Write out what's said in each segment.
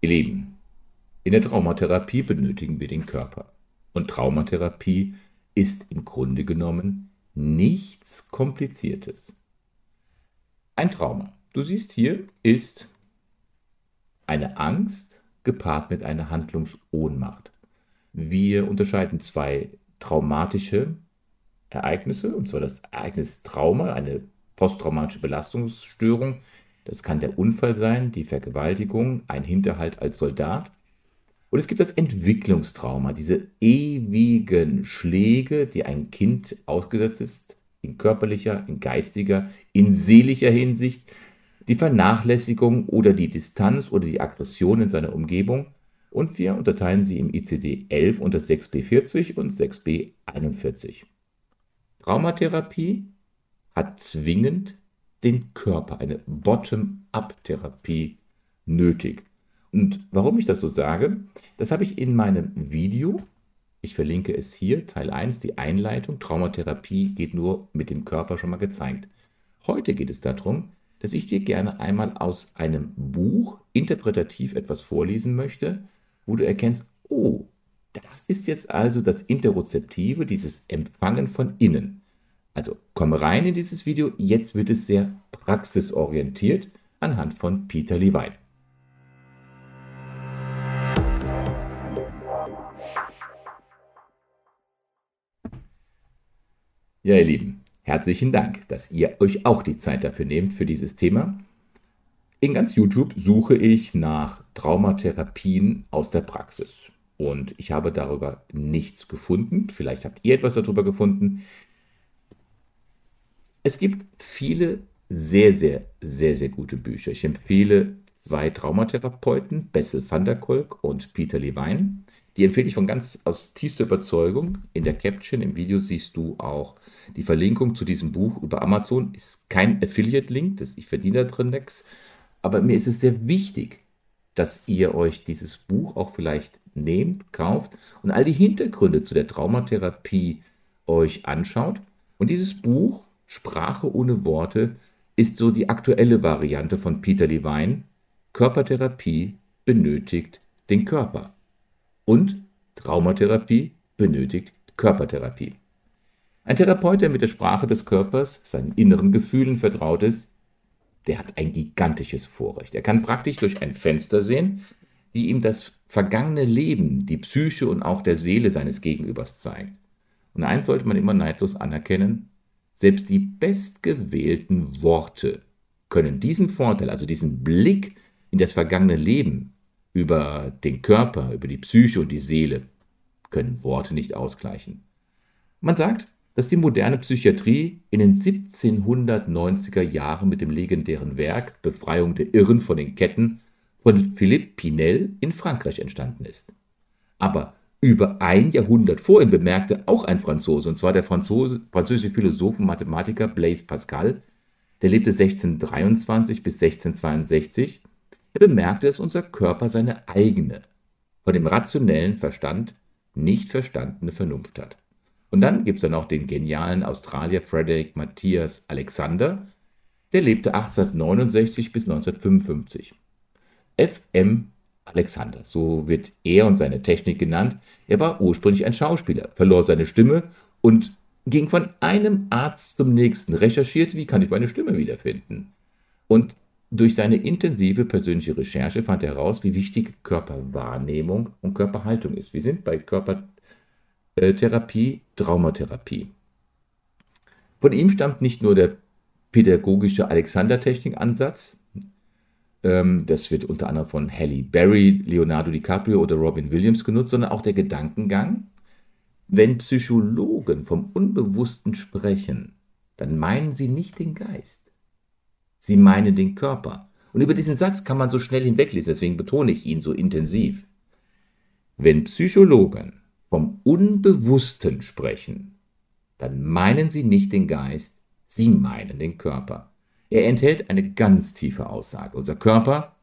Ihr Lieben, in der Traumatherapie benötigen wir den Körper. Und Traumatherapie ist im Grunde genommen nichts Kompliziertes. Ein Trauma, du siehst hier, ist eine Angst gepaart mit einer Handlungsohnmacht. Wir unterscheiden zwei traumatische Ereignisse, und zwar das Ereignis Trauma, eine posttraumatische Belastungsstörung. Das kann der Unfall sein, die Vergewaltigung, ein Hinterhalt als Soldat. Und es gibt das Entwicklungstrauma, diese ewigen Schläge, die ein Kind ausgesetzt ist, in körperlicher, in geistiger, in seelischer Hinsicht, die Vernachlässigung oder die Distanz oder die Aggression in seiner Umgebung. Und wir unterteilen sie im ICD 11 unter 6b40 und 6b41. Traumatherapie hat zwingend den Körper, eine Bottom-up-Therapie nötig. Und warum ich das so sage, das habe ich in meinem Video, ich verlinke es hier, Teil 1, die Einleitung, Traumatherapie geht nur mit dem Körper schon mal gezeigt. Heute geht es darum, dass ich dir gerne einmal aus einem Buch interpretativ etwas vorlesen möchte, wo du erkennst, oh, das ist jetzt also das Interozeptive, dieses Empfangen von innen. Also komm rein in dieses Video, jetzt wird es sehr praxisorientiert anhand von Peter Levine. Ja, ihr Lieben, herzlichen Dank, dass ihr euch auch die Zeit dafür nehmt für dieses Thema. In ganz YouTube suche ich nach Traumatherapien aus der Praxis. Und ich habe darüber nichts gefunden. Vielleicht habt ihr etwas darüber gefunden. Es gibt viele sehr, sehr, sehr, sehr gute Bücher. Ich empfehle zwei Traumatherapeuten, Bessel van der Kolk und Peter Levine. Die empfehle ich von ganz aus tiefster Überzeugung. In der Caption im Video siehst du auch die Verlinkung zu diesem Buch über Amazon. Ist kein Affiliate-Link, ich verdiene da drin nichts. Aber mir ist es sehr wichtig, dass ihr euch dieses Buch auch vielleicht nehmt, kauft und all die Hintergründe zu der Traumatherapie euch anschaut. Und dieses Buch, Sprache ohne Worte, ist so die aktuelle Variante von Peter Levine. Körpertherapie benötigt den Körper. Und Traumatherapie benötigt Körpertherapie. Ein Therapeut, der mit der Sprache des Körpers, seinen inneren Gefühlen vertraut ist, der hat ein gigantisches Vorrecht. Er kann praktisch durch ein Fenster sehen, die ihm das vergangene Leben, die Psyche und auch der Seele seines Gegenübers zeigt. Und eins sollte man immer neidlos anerkennen, selbst die bestgewählten Worte können diesen Vorteil, also diesen Blick in das vergangene Leben, über den Körper, über die Psyche und die Seele können Worte nicht ausgleichen. Man sagt, dass die moderne Psychiatrie in den 1790er Jahren mit dem legendären Werk Befreiung der Irren von den Ketten von Philippe Pinel in Frankreich entstanden ist. Aber über ein Jahrhundert vor ihm bemerkte auch ein Franzose, und zwar der Franzose, französische Philosoph und Mathematiker Blaise Pascal, der lebte 1623 bis 1662 er bemerkte, dass unser Körper seine eigene, von dem rationellen Verstand nicht verstandene Vernunft hat. Und dann gibt es dann auch den genialen Australier Frederick Matthias Alexander, der lebte 1869 bis 1955. FM Alexander, so wird er und seine Technik genannt. Er war ursprünglich ein Schauspieler, verlor seine Stimme und ging von einem Arzt zum nächsten, recherchierte, wie kann ich meine Stimme wiederfinden. Und durch seine intensive persönliche Recherche fand er heraus, wie wichtig Körperwahrnehmung und Körperhaltung ist. Wir sind bei Körpertherapie, Traumatherapie. Von ihm stammt nicht nur der pädagogische Alexander-Technik-Ansatz, das wird unter anderem von Halle Berry, Leonardo DiCaprio oder Robin Williams genutzt, sondern auch der Gedankengang, wenn Psychologen vom Unbewussten sprechen, dann meinen sie nicht den Geist Sie meinen den Körper. Und über diesen Satz kann man so schnell hinweglesen, deswegen betone ich ihn so intensiv. Wenn Psychologen vom Unbewussten sprechen, dann meinen sie nicht den Geist, sie meinen den Körper. Er enthält eine ganz tiefe Aussage. Unser Körper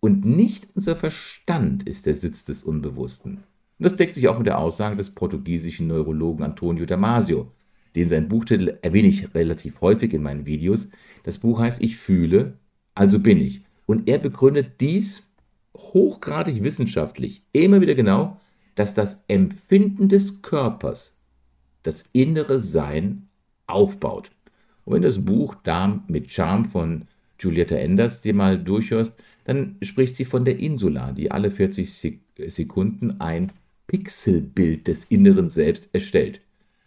und nicht unser Verstand ist der Sitz des Unbewussten. Und das deckt sich auch mit der Aussage des portugiesischen Neurologen Antonio Damasio, den sein Buchtitel erwähne ich relativ häufig in meinen Videos. Das Buch heißt Ich fühle, also bin ich. Und er begründet dies hochgradig wissenschaftlich immer wieder genau, dass das Empfinden des Körpers das innere Sein aufbaut. Und wenn das Buch Darm mit Charme von Julietta Enders dir mal durchhörst, dann spricht sie von der Insula, die alle 40 Sekunden ein Pixelbild des inneren Selbst erstellt.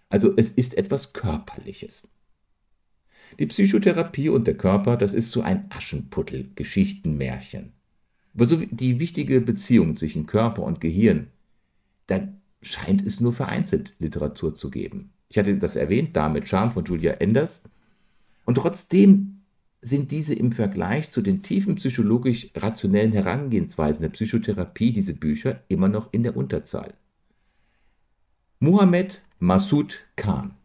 Also es ist etwas Körperliches. Die Psychotherapie und der Körper, das ist so ein Aschenputtel, Geschichtenmärchen. Aber so die wichtige Beziehung zwischen Körper und Gehirn, da scheint es nur vereinzelt Literatur zu geben. Ich hatte das erwähnt, da mit Charme von Julia Enders. Und trotzdem sind diese im Vergleich zu den tiefen psychologisch rationellen Herangehensweisen der Psychotherapie, diese Bücher, immer noch in der Unterzahl. Mohammed Massoud Khan,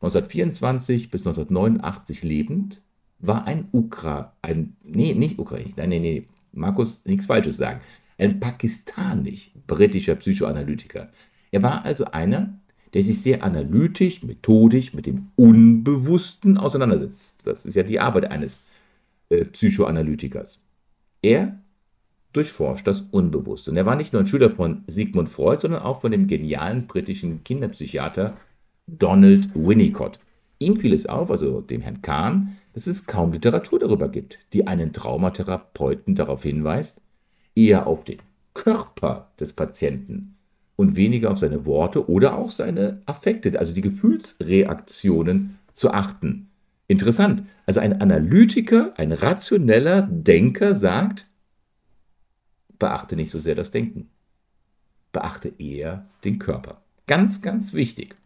1924 bis 1989 lebend, war ein Ukra, ein, nee, nicht Ukrainisch, nein, nee, nee, Markus, nichts Falsches sagen, ein pakistanisch-britischer Psychoanalytiker. Er war also einer, der sich sehr analytisch, methodisch mit dem Unbewussten auseinandersetzt. Das ist ja die Arbeit eines äh, Psychoanalytikers. Er durchforscht das Unbewusste. Und er war nicht nur ein Schüler von Sigmund Freud, sondern auch von dem genialen britischen Kinderpsychiater Donald Winnicott. Ihm fiel es auf, also dem Herrn Kahn, dass es kaum Literatur darüber gibt, die einen Traumatherapeuten darauf hinweist, eher auf den Körper des Patienten und weniger auf seine Worte oder auch seine Affekte, also die Gefühlsreaktionen zu achten. Interessant. Also ein Analytiker, ein rationeller Denker sagt, beachte nicht so sehr das Denken. Beachte eher den Körper. Ganz, ganz wichtig.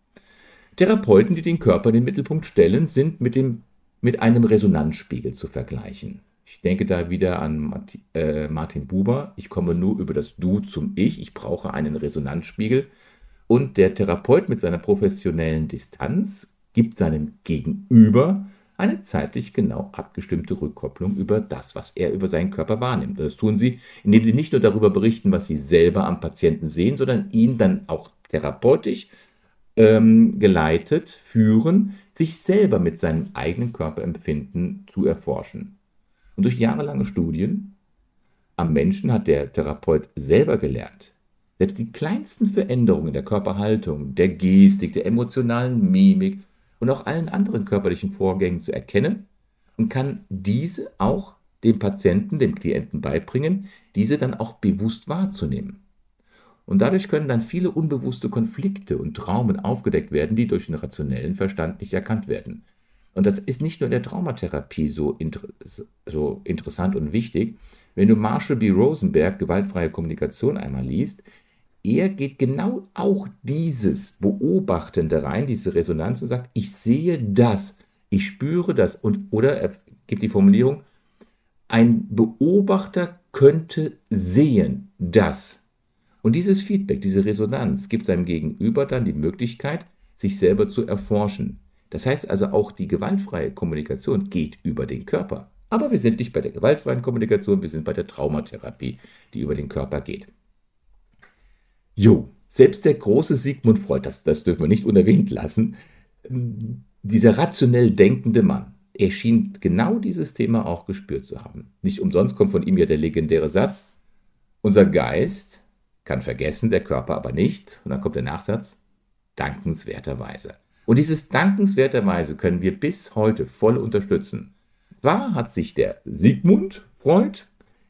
Therapeuten, die den Körper in den Mittelpunkt stellen, sind mit, dem, mit einem Resonanzspiegel zu vergleichen. Ich denke da wieder an äh, Martin Buber. Ich komme nur über das Du zum Ich. Ich brauche einen Resonanzspiegel. Und der Therapeut mit seiner professionellen Distanz gibt seinem Gegenüber eine zeitlich genau abgestimmte Rückkopplung über das, was er über seinen Körper wahrnimmt. Das tun sie, indem sie nicht nur darüber berichten, was sie selber am Patienten sehen, sondern ihn dann auch therapeutisch ähm, geleitet führen, sich selber mit seinem eigenen Körperempfinden zu erforschen. Und durch jahrelange Studien am Menschen hat der Therapeut selber gelernt, selbst die kleinsten Veränderungen der Körperhaltung, der Gestik, der emotionalen Mimik und auch allen anderen körperlichen Vorgängen zu erkennen und kann diese auch dem Patienten, dem Klienten beibringen, diese dann auch bewusst wahrzunehmen. Und dadurch können dann viele unbewusste Konflikte und Traumen aufgedeckt werden, die durch den rationellen Verstand nicht erkannt werden. Und das ist nicht nur in der Traumatherapie so, inter so interessant und wichtig. Wenn du Marshall B. Rosenberg Gewaltfreie Kommunikation einmal liest, er geht genau auch dieses Beobachtende rein, diese Resonanz und sagt, ich sehe das, ich spüre das und oder er gibt die Formulierung, ein Beobachter könnte sehen das. Und dieses Feedback, diese Resonanz gibt seinem Gegenüber dann die Möglichkeit, sich selber zu erforschen. Das heißt also, auch die gewaltfreie Kommunikation geht über den Körper. Aber wir sind nicht bei der gewaltfreien Kommunikation, wir sind bei der Traumatherapie, die über den Körper geht. Jo, selbst der große Sigmund Freud, das, das dürfen wir nicht unerwähnt lassen, dieser rationell denkende Mann, er schien genau dieses Thema auch gespürt zu haben. Nicht umsonst kommt von ihm ja der legendäre Satz, unser Geist kann vergessen, der Körper aber nicht. Und dann kommt der Nachsatz, dankenswerterweise. Und dieses dankenswerterweise können wir bis heute voll unterstützen. Zwar hat sich der Sigmund Freud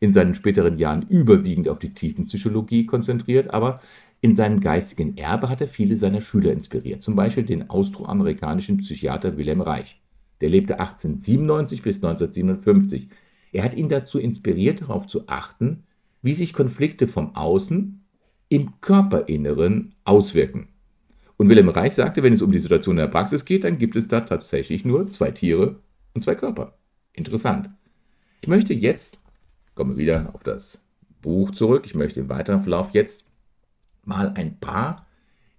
in seinen späteren Jahren überwiegend auf die Tiefenpsychologie konzentriert, aber in seinem geistigen Erbe hat er viele seiner Schüler inspiriert, zum Beispiel den austroamerikanischen Psychiater Wilhelm Reich. Der lebte 1897 bis 1957. Er hat ihn dazu inspiriert, darauf zu achten, wie sich Konflikte vom Außen im Körperinneren auswirken. Und Wilhelm Reich sagte, wenn es um die Situation in der Praxis geht, dann gibt es da tatsächlich nur zwei Tiere und zwei Körper. Interessant. Ich möchte jetzt, komme wieder auf das Buch zurück, ich möchte im weiteren Verlauf jetzt mal ein paar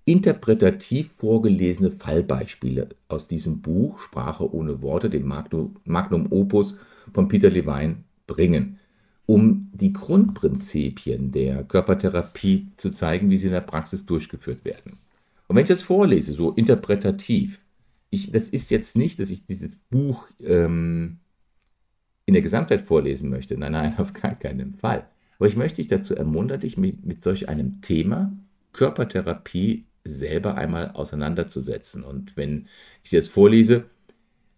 interpretativ vorgelesene Fallbeispiele aus diesem Buch Sprache ohne Worte, dem Magnum, Magnum Opus von Peter Levine, bringen, um die Grundprinzipien der Körpertherapie zu zeigen, wie sie in der Praxis durchgeführt werden. Und wenn ich das vorlese, so interpretativ, ich, das ist jetzt nicht, dass ich dieses Buch ähm, in der Gesamtheit vorlesen möchte. Nein, nein, auf gar keinen Fall. Aber ich möchte dich dazu ermuntern, dich mit, mit solch einem Thema Körpertherapie selber einmal auseinanderzusetzen. Und wenn ich das vorlese,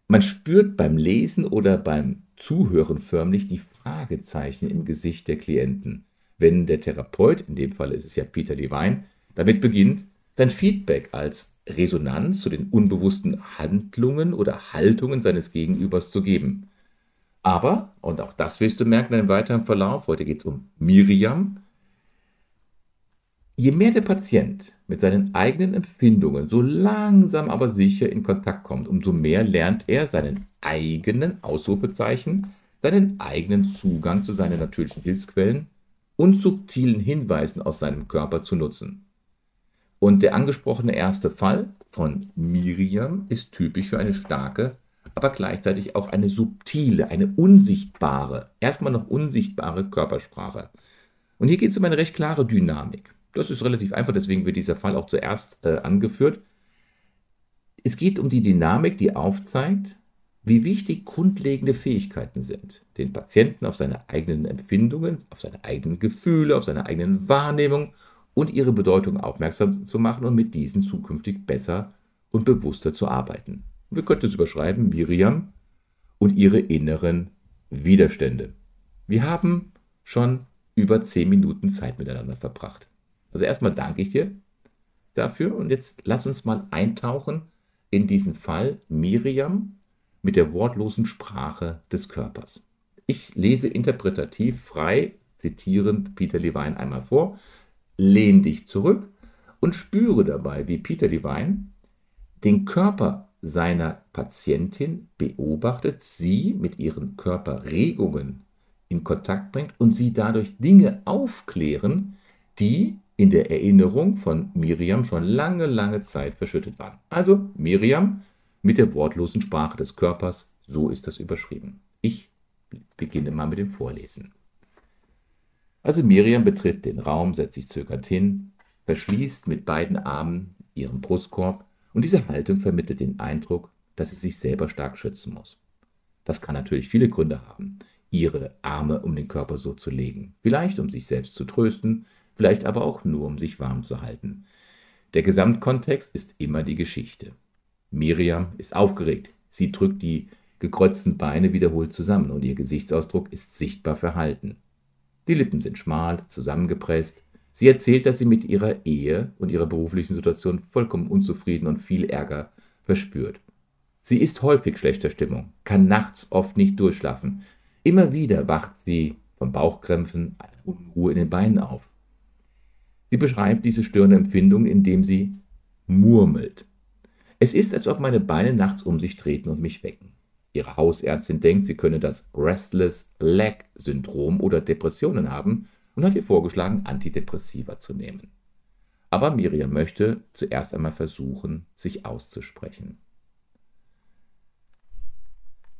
man spürt beim Lesen oder beim Zuhören förmlich die Fragezeichen im Gesicht der Klienten, wenn der Therapeut, in dem Fall ist es ja Peter Levine, damit beginnt, sein Feedback als Resonanz zu den unbewussten Handlungen oder Haltungen seines Gegenübers zu geben. Aber, und auch das wirst du merken im weiteren Verlauf, heute geht es um Miriam, je mehr der Patient mit seinen eigenen Empfindungen so langsam aber sicher in Kontakt kommt, umso mehr lernt er seinen eigenen Ausrufezeichen, seinen eigenen Zugang zu seinen natürlichen Hilfsquellen und subtilen Hinweisen aus seinem Körper zu nutzen. Und der angesprochene erste Fall von Miriam ist typisch für eine starke aber gleichzeitig auch eine subtile, eine unsichtbare, erstmal noch unsichtbare Körpersprache. Und hier geht es um eine recht klare Dynamik. Das ist relativ einfach, deswegen wird dieser Fall auch zuerst äh, angeführt. Es geht um die Dynamik, die aufzeigt, wie wichtig grundlegende Fähigkeiten sind, den Patienten auf seine eigenen Empfindungen, auf seine eigenen Gefühle, auf seine eigenen Wahrnehmungen und ihre Bedeutung aufmerksam zu machen und mit diesen zukünftig besser und bewusster zu arbeiten. Wir könnten es überschreiben, Miriam und ihre inneren Widerstände. Wir haben schon über zehn Minuten Zeit miteinander verbracht. Also erstmal danke ich dir dafür und jetzt lass uns mal eintauchen in diesen Fall Miriam mit der wortlosen Sprache des Körpers. Ich lese interpretativ frei, zitierend Peter Levine einmal vor, lehn dich zurück und spüre dabei, wie Peter Levine den Körper seiner Patientin beobachtet, sie mit ihren Körperregungen in Kontakt bringt und sie dadurch Dinge aufklären, die in der Erinnerung von Miriam schon lange, lange Zeit verschüttet waren. Also Miriam mit der wortlosen Sprache des Körpers, so ist das überschrieben. Ich beginne mal mit dem Vorlesen. Also Miriam betritt den Raum, setzt sich zögernd hin, verschließt mit beiden Armen ihren Brustkorb und diese Haltung vermittelt den Eindruck, dass sie sich selber stark schützen muss. Das kann natürlich viele Gründe haben, ihre Arme um den Körper so zu legen. Vielleicht um sich selbst zu trösten, vielleicht aber auch nur um sich warm zu halten. Der Gesamtkontext ist immer die Geschichte. Miriam ist aufgeregt. Sie drückt die gekreuzten Beine wiederholt zusammen und ihr Gesichtsausdruck ist sichtbar verhalten. Die Lippen sind schmal, zusammengepresst, Sie erzählt, dass sie mit ihrer Ehe und ihrer beruflichen Situation vollkommen unzufrieden und viel Ärger verspürt. Sie ist häufig schlechter Stimmung, kann nachts oft nicht durchschlafen. Immer wieder wacht sie von Bauchkrämpfen, einer Unruhe in den Beinen auf. Sie beschreibt diese störende Empfindung, indem sie murmelt. Es ist, als ob meine Beine nachts um sich treten und mich wecken. Ihre Hausärztin denkt, sie könne das Restless Leg Syndrom oder Depressionen haben und hat ihr vorgeschlagen, Antidepressiva zu nehmen. Aber Miriam möchte zuerst einmal versuchen, sich auszusprechen.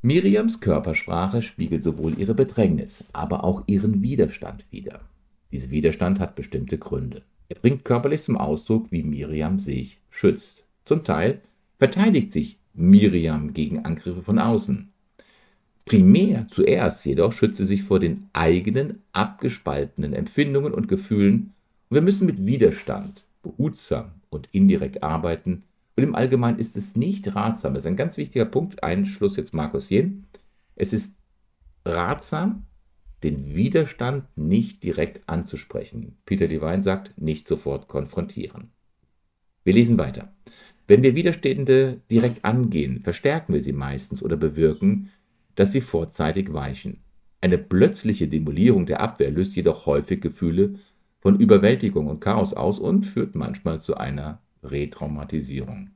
Miriams Körpersprache spiegelt sowohl ihre Bedrängnis, aber auch ihren Widerstand wider. Dieser Widerstand hat bestimmte Gründe. Er bringt körperlich zum Ausdruck, wie Miriam sich schützt. Zum Teil verteidigt sich Miriam gegen Angriffe von außen. Primär zuerst jedoch schützt sie sich vor den eigenen abgespaltenen Empfindungen und Gefühlen und wir müssen mit Widerstand behutsam und indirekt arbeiten und im Allgemeinen ist es nicht ratsam, das ist ein ganz wichtiger Punkt, Einschluss jetzt Markus Jen, es ist ratsam, den Widerstand nicht direkt anzusprechen. Peter Devine sagt, nicht sofort konfrontieren. Wir lesen weiter. Wenn wir Widerstände direkt angehen, verstärken wir sie meistens oder bewirken, dass sie vorzeitig weichen. Eine plötzliche Demolierung der Abwehr löst jedoch häufig Gefühle von Überwältigung und Chaos aus und führt manchmal zu einer Retraumatisierung.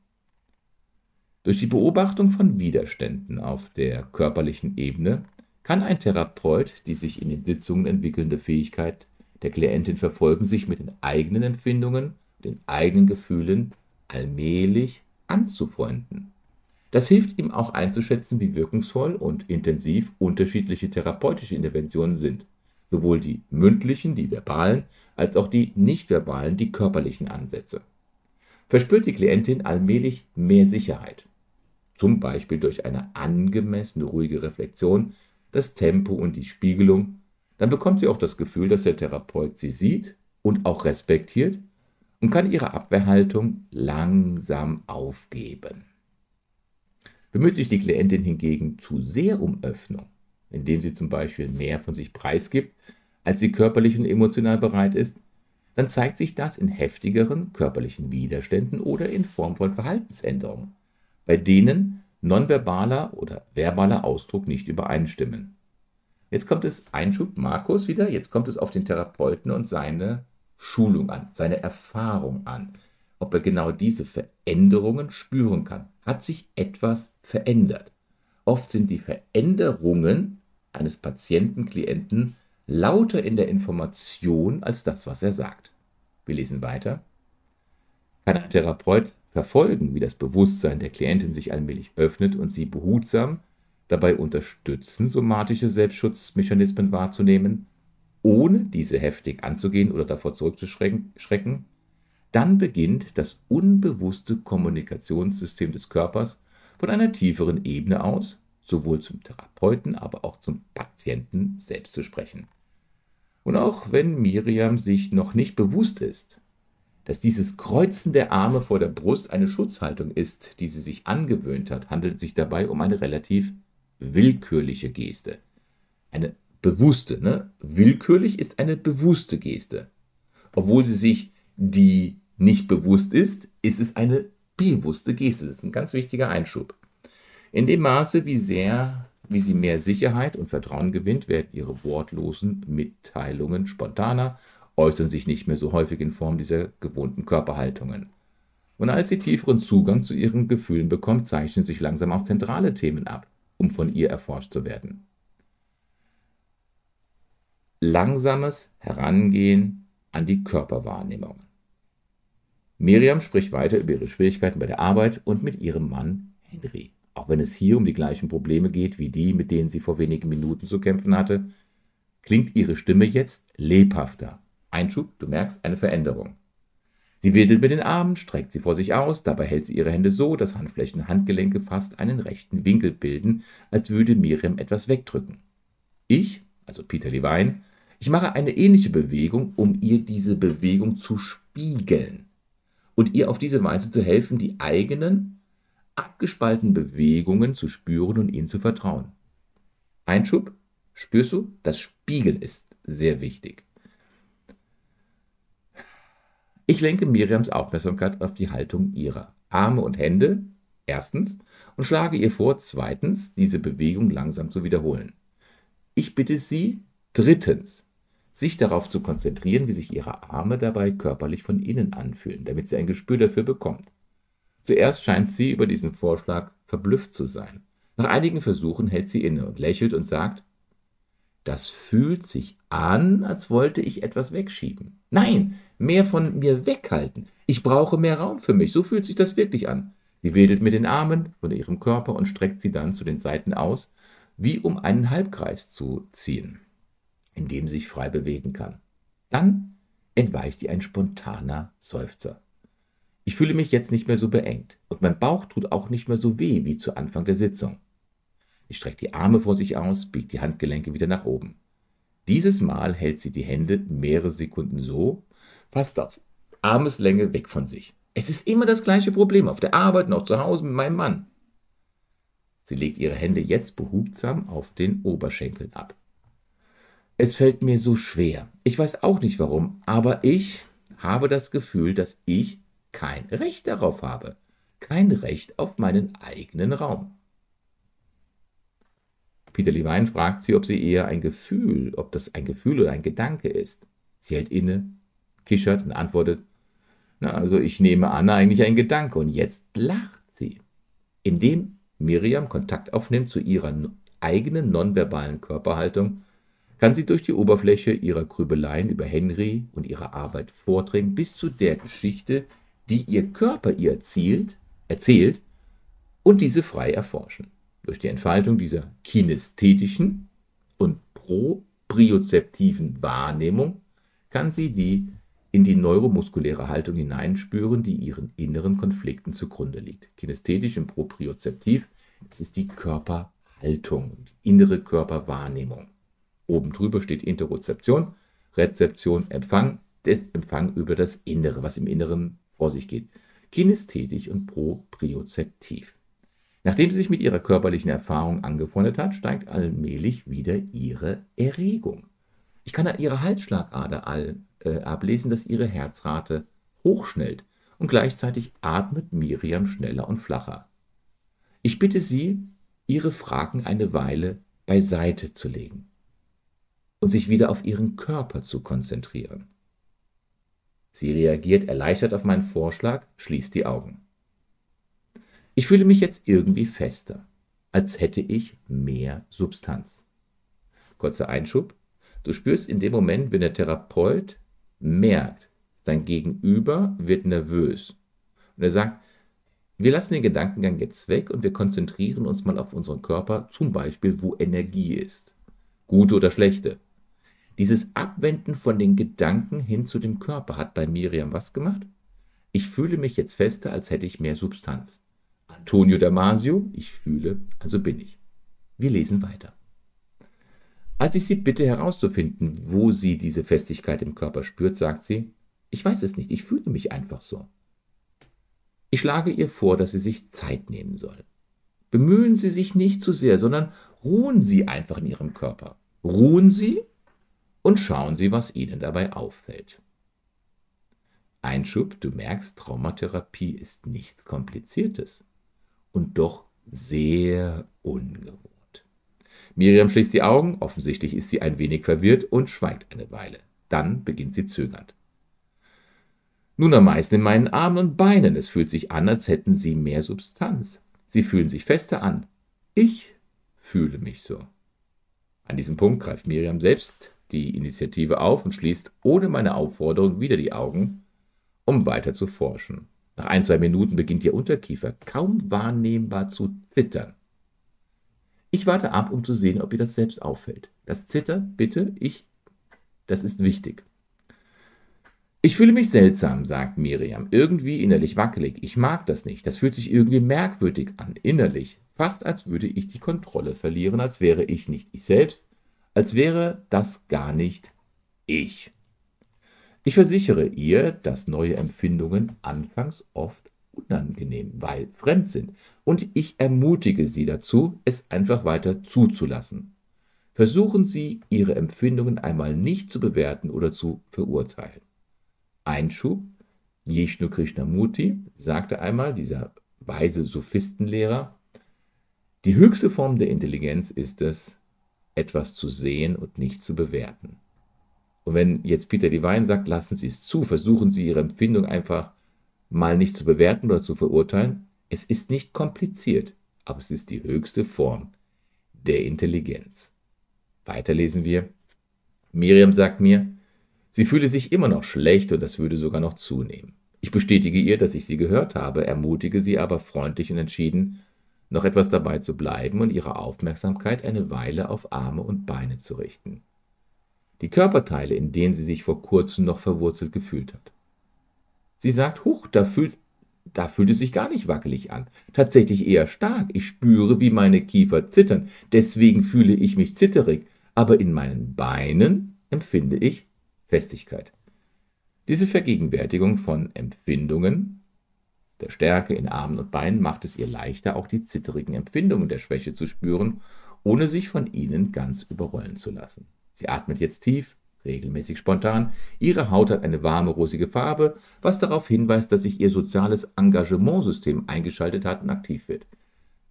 Durch die Beobachtung von Widerständen auf der körperlichen Ebene kann ein Therapeut die sich in den Sitzungen entwickelnde Fähigkeit der Klientin verfolgen, sich mit den eigenen Empfindungen, den eigenen Gefühlen allmählich anzufreunden. Das hilft ihm auch einzuschätzen, wie wirkungsvoll und intensiv unterschiedliche therapeutische Interventionen sind, sowohl die mündlichen, die verbalen, als auch die nicht verbalen, die körperlichen Ansätze. Verspürt die Klientin allmählich mehr Sicherheit, zum Beispiel durch eine angemessene ruhige Reflexion, das Tempo und die Spiegelung, dann bekommt sie auch das Gefühl, dass der Therapeut sie sieht und auch respektiert und kann ihre Abwehrhaltung langsam aufgeben. Bemüht sich die Klientin hingegen zu sehr um Öffnung, indem sie zum Beispiel mehr von sich preisgibt, als sie körperlich und emotional bereit ist, dann zeigt sich das in heftigeren körperlichen Widerständen oder in Form von Verhaltensänderungen, bei denen nonverbaler oder verbaler Ausdruck nicht übereinstimmen. Jetzt kommt es Einschub Markus wieder, jetzt kommt es auf den Therapeuten und seine Schulung an, seine Erfahrung an, ob er genau diese Veränderungen spüren kann. Hat sich etwas verändert? Oft sind die Veränderungen eines Patienten, Klienten lauter in der Information als das, was er sagt. Wir lesen weiter. Kann ein Therapeut verfolgen, wie das Bewusstsein der Klientin sich allmählich öffnet und sie behutsam dabei unterstützen, somatische Selbstschutzmechanismen wahrzunehmen, ohne diese heftig anzugehen oder davor zurückzuschrecken, dann beginnt das unbewusste Kommunikationssystem des Körpers von einer tieferen Ebene aus, sowohl zum Therapeuten, aber auch zum Patienten selbst zu sprechen. Und auch wenn Miriam sich noch nicht bewusst ist, dass dieses Kreuzen der Arme vor der Brust eine Schutzhaltung ist, die sie sich angewöhnt hat, handelt es sich dabei um eine relativ willkürliche Geste. Eine bewusste, ne? Willkürlich ist eine bewusste Geste. Obwohl sie sich die nicht bewusst ist, ist es eine bewusste Geste. Das ist ein ganz wichtiger Einschub. In dem Maße, wie sehr, wie sie mehr Sicherheit und Vertrauen gewinnt, werden ihre wortlosen Mitteilungen spontaner, äußern sich nicht mehr so häufig in Form dieser gewohnten Körperhaltungen. Und als sie tieferen Zugang zu ihren Gefühlen bekommt, zeichnen sich langsam auch zentrale Themen ab, um von ihr erforscht zu werden langsames Herangehen an die Körperwahrnehmung. Miriam spricht weiter über ihre Schwierigkeiten bei der Arbeit und mit ihrem Mann Henry. Auch wenn es hier um die gleichen Probleme geht wie die, mit denen sie vor wenigen Minuten zu kämpfen hatte, klingt ihre Stimme jetzt lebhafter. Einschub, du merkst eine Veränderung. Sie wedelt mit den Armen, streckt sie vor sich aus, dabei hält sie ihre Hände so, dass Handflächen und Handgelenke fast einen rechten Winkel bilden, als würde Miriam etwas wegdrücken. Ich, also Peter Levine, ich mache eine ähnliche Bewegung, um ihr diese Bewegung zu spiegeln und ihr auf diese Weise zu helfen, die eigenen abgespaltenen Bewegungen zu spüren und ihnen zu vertrauen. Einschub, spürst du? Das Spiegeln ist sehr wichtig. Ich lenke Miriams Aufmerksamkeit auf die Haltung ihrer Arme und Hände, erstens, und schlage ihr vor, zweitens, diese Bewegung langsam zu wiederholen. Ich bitte Sie, drittens, sich darauf zu konzentrieren, wie sich Ihre Arme dabei körperlich von innen anfühlen, damit sie ein Gespür dafür bekommt. Zuerst scheint sie über diesen Vorschlag verblüfft zu sein. Nach einigen Versuchen hält sie inne und lächelt und sagt, das fühlt sich an, als wollte ich etwas wegschieben. Nein, mehr von mir weghalten. Ich brauche mehr Raum für mich. So fühlt sich das wirklich an. Sie wedelt mit den Armen von ihrem Körper und streckt sie dann zu den Seiten aus, wie um einen Halbkreis zu ziehen, in dem sich frei bewegen kann. Dann entweicht ihr ein spontaner Seufzer. Ich fühle mich jetzt nicht mehr so beengt und mein Bauch tut auch nicht mehr so weh wie zu Anfang der Sitzung. Ich strecke die Arme vor sich aus, biegt die Handgelenke wieder nach oben. Dieses Mal hält sie die Hände mehrere Sekunden so, fast auf Armeslänge weg von sich. Es ist immer das gleiche Problem auf der Arbeit auch zu Hause mit meinem Mann. Sie legt ihre Hände jetzt behutsam auf den Oberschenkeln ab. Es fällt mir so schwer. Ich weiß auch nicht warum, aber ich habe das Gefühl, dass ich kein Recht darauf habe. Kein Recht auf meinen eigenen Raum. Peter Levine fragt sie, ob sie eher ein Gefühl, ob das ein Gefühl oder ein Gedanke ist. Sie hält inne, kichert und antwortet, na, also ich nehme an, eigentlich ein Gedanke. Und jetzt lacht sie. Indem Miriam Kontakt aufnimmt zu ihrer eigenen nonverbalen Körperhaltung, kann sie durch die Oberfläche ihrer Grübeleien über Henry und ihre Arbeit vordringen bis zu der Geschichte, die ihr Körper ihr erzählt, erzählt und diese frei erforschen. Durch die Entfaltung dieser kinästhetischen und propriozeptiven Wahrnehmung kann sie die in die neuromuskuläre Haltung hineinspüren, die ihren inneren Konflikten zugrunde liegt. Kinästhetisch und propriozeptiv, das ist die Körperhaltung, die innere Körperwahrnehmung. Oben drüber steht Interozeption, Rezeption, Empfang, der Empfang über das Innere, was im Inneren vor sich geht. Kinästhetisch und propriozeptiv. Nachdem sie sich mit ihrer körperlichen Erfahrung angefreundet hat, steigt allmählich wieder ihre Erregung. Ich kann an ihrer Halsschlagader all, äh, ablesen, dass ihre Herzrate hochschnellt und gleichzeitig atmet Miriam schneller und flacher. Ich bitte Sie, Ihre Fragen eine Weile beiseite zu legen und sich wieder auf Ihren Körper zu konzentrieren. Sie reagiert erleichtert auf meinen Vorschlag, schließt die Augen. Ich fühle mich jetzt irgendwie fester, als hätte ich mehr Substanz. Kurzer Einschub. Du spürst in dem Moment, wenn der Therapeut merkt, sein Gegenüber wird nervös. Und er sagt, wir lassen den Gedankengang jetzt weg und wir konzentrieren uns mal auf unseren Körper, zum Beispiel, wo Energie ist. Gute oder schlechte. Dieses Abwenden von den Gedanken hin zu dem Körper hat bei Miriam was gemacht? Ich fühle mich jetzt fester, als hätte ich mehr Substanz. Antonio Damasio, ich fühle, also bin ich. Wir lesen weiter. Als ich sie bitte herauszufinden, wo sie diese Festigkeit im Körper spürt, sagt sie, ich weiß es nicht, ich fühle mich einfach so. Ich schlage ihr vor, dass sie sich Zeit nehmen soll. Bemühen Sie sich nicht zu sehr, sondern ruhen Sie einfach in Ihrem Körper. Ruhen Sie und schauen Sie, was Ihnen dabei auffällt. Einschub, du merkst, Traumatherapie ist nichts Kompliziertes und doch sehr ungewohnt. Miriam schließt die Augen, offensichtlich ist sie ein wenig verwirrt und schweigt eine Weile. Dann beginnt sie zögernd. Nun am meisten in meinen Armen und Beinen. Es fühlt sich an, als hätten sie mehr Substanz. Sie fühlen sich fester an. Ich fühle mich so. An diesem Punkt greift Miriam selbst die Initiative auf und schließt ohne meine Aufforderung wieder die Augen, um weiter zu forschen. Nach ein, zwei Minuten beginnt ihr Unterkiefer kaum wahrnehmbar zu zittern. Ich warte ab, um zu sehen, ob ihr das selbst auffällt. Das Zittern, bitte, ich, das ist wichtig. Ich fühle mich seltsam, sagt Miriam, irgendwie innerlich wackelig. Ich mag das nicht. Das fühlt sich irgendwie merkwürdig an, innerlich. Fast als würde ich die Kontrolle verlieren, als wäre ich nicht ich selbst, als wäre das gar nicht ich. Ich versichere ihr, dass neue Empfindungen anfangs oft unangenehm, weil fremd sind, und ich ermutige sie dazu, es einfach weiter zuzulassen. Versuchen Sie, Ihre Empfindungen einmal nicht zu bewerten oder zu verurteilen. Einschub, Jishnu Krishnamurti sagte einmal, dieser weise Sophistenlehrer, die höchste Form der Intelligenz ist es, etwas zu sehen und nicht zu bewerten. Und wenn jetzt Peter Divine sagt, lassen Sie es zu, versuchen Sie Ihre Empfindung einfach mal nicht zu bewerten oder zu verurteilen, es ist nicht kompliziert, aber es ist die höchste Form der Intelligenz. Weiter lesen wir. Miriam sagt mir, sie fühle sich immer noch schlecht und das würde sogar noch zunehmen. Ich bestätige ihr, dass ich sie gehört habe, ermutige sie aber freundlich und entschieden, noch etwas dabei zu bleiben und ihre Aufmerksamkeit eine Weile auf Arme und Beine zu richten. Die Körperteile, in denen sie sich vor kurzem noch verwurzelt gefühlt hat. Sie sagt, huch, da fühlt, da fühlt es sich gar nicht wackelig an. Tatsächlich eher stark. Ich spüre, wie meine Kiefer zittern. Deswegen fühle ich mich zitterig. Aber in meinen Beinen empfinde ich Festigkeit. Diese Vergegenwärtigung von Empfindungen der Stärke in Armen und Beinen macht es ihr leichter, auch die zitterigen Empfindungen der Schwäche zu spüren, ohne sich von ihnen ganz überrollen zu lassen. Sie atmet jetzt tief, regelmäßig spontan. Ihre Haut hat eine warme, rosige Farbe, was darauf hinweist, dass sich ihr soziales Engagementsystem eingeschaltet hat und aktiv wird.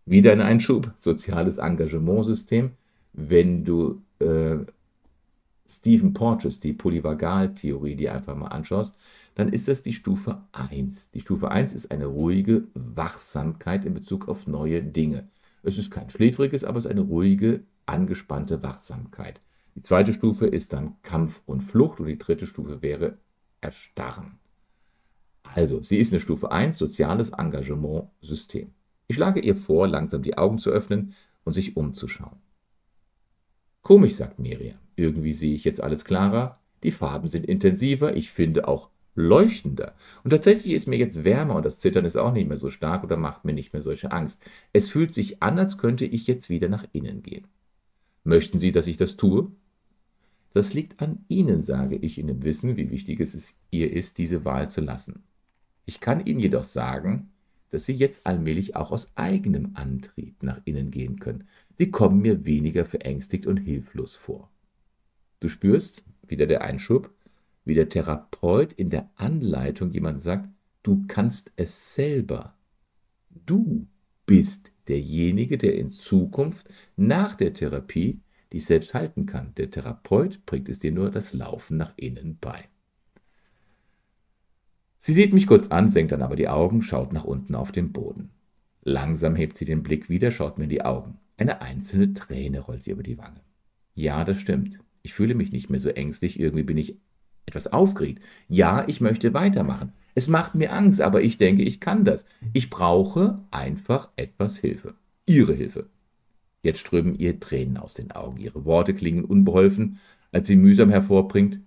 Wieder ein Einschub, soziales Engagementsystem. Wenn du äh, Stephen Porges, die Polyvagaltheorie, die einfach mal anschaust, dann ist das die Stufe 1. Die Stufe 1 ist eine ruhige Wachsamkeit in Bezug auf neue Dinge. Es ist kein schläfriges, aber es ist eine ruhige, angespannte Wachsamkeit. Die zweite Stufe ist dann Kampf und Flucht und die dritte Stufe wäre Erstarren. Also, sie ist eine Stufe 1, soziales Engagement-System. Ich schlage ihr vor, langsam die Augen zu öffnen und sich umzuschauen. Komisch, sagt Miriam. Irgendwie sehe ich jetzt alles klarer. Die Farben sind intensiver. Ich finde auch leuchtender. Und tatsächlich ist mir jetzt wärmer und das Zittern ist auch nicht mehr so stark oder macht mir nicht mehr solche Angst. Es fühlt sich an, als könnte ich jetzt wieder nach innen gehen. Möchten Sie, dass ich das tue? Das liegt an Ihnen, sage ich, in dem Wissen, wie wichtig es ihr ist, diese Wahl zu lassen. Ich kann Ihnen jedoch sagen, dass Sie jetzt allmählich auch aus eigenem Antrieb nach innen gehen können. Sie kommen mir weniger verängstigt und hilflos vor. Du spürst, wieder der Einschub, wie der Therapeut in der Anleitung jemand sagt, du kannst es selber. Du bist derjenige, der in Zukunft nach der Therapie dich selbst halten kann. Der Therapeut bringt es dir nur das Laufen nach innen bei. Sie sieht mich kurz an, senkt dann aber die Augen, schaut nach unten auf den Boden. Langsam hebt sie den Blick wieder, schaut mir in die Augen. Eine einzelne Träne rollt ihr über die Wange. Ja, das stimmt. Ich fühle mich nicht mehr so ängstlich, irgendwie bin ich etwas aufgeregt. Ja, ich möchte weitermachen. Es macht mir Angst, aber ich denke, ich kann das. Ich brauche einfach etwas Hilfe. Ihre Hilfe. Jetzt strömen ihr Tränen aus den Augen. Ihre Worte klingen unbeholfen, als sie mühsam hervorbringt.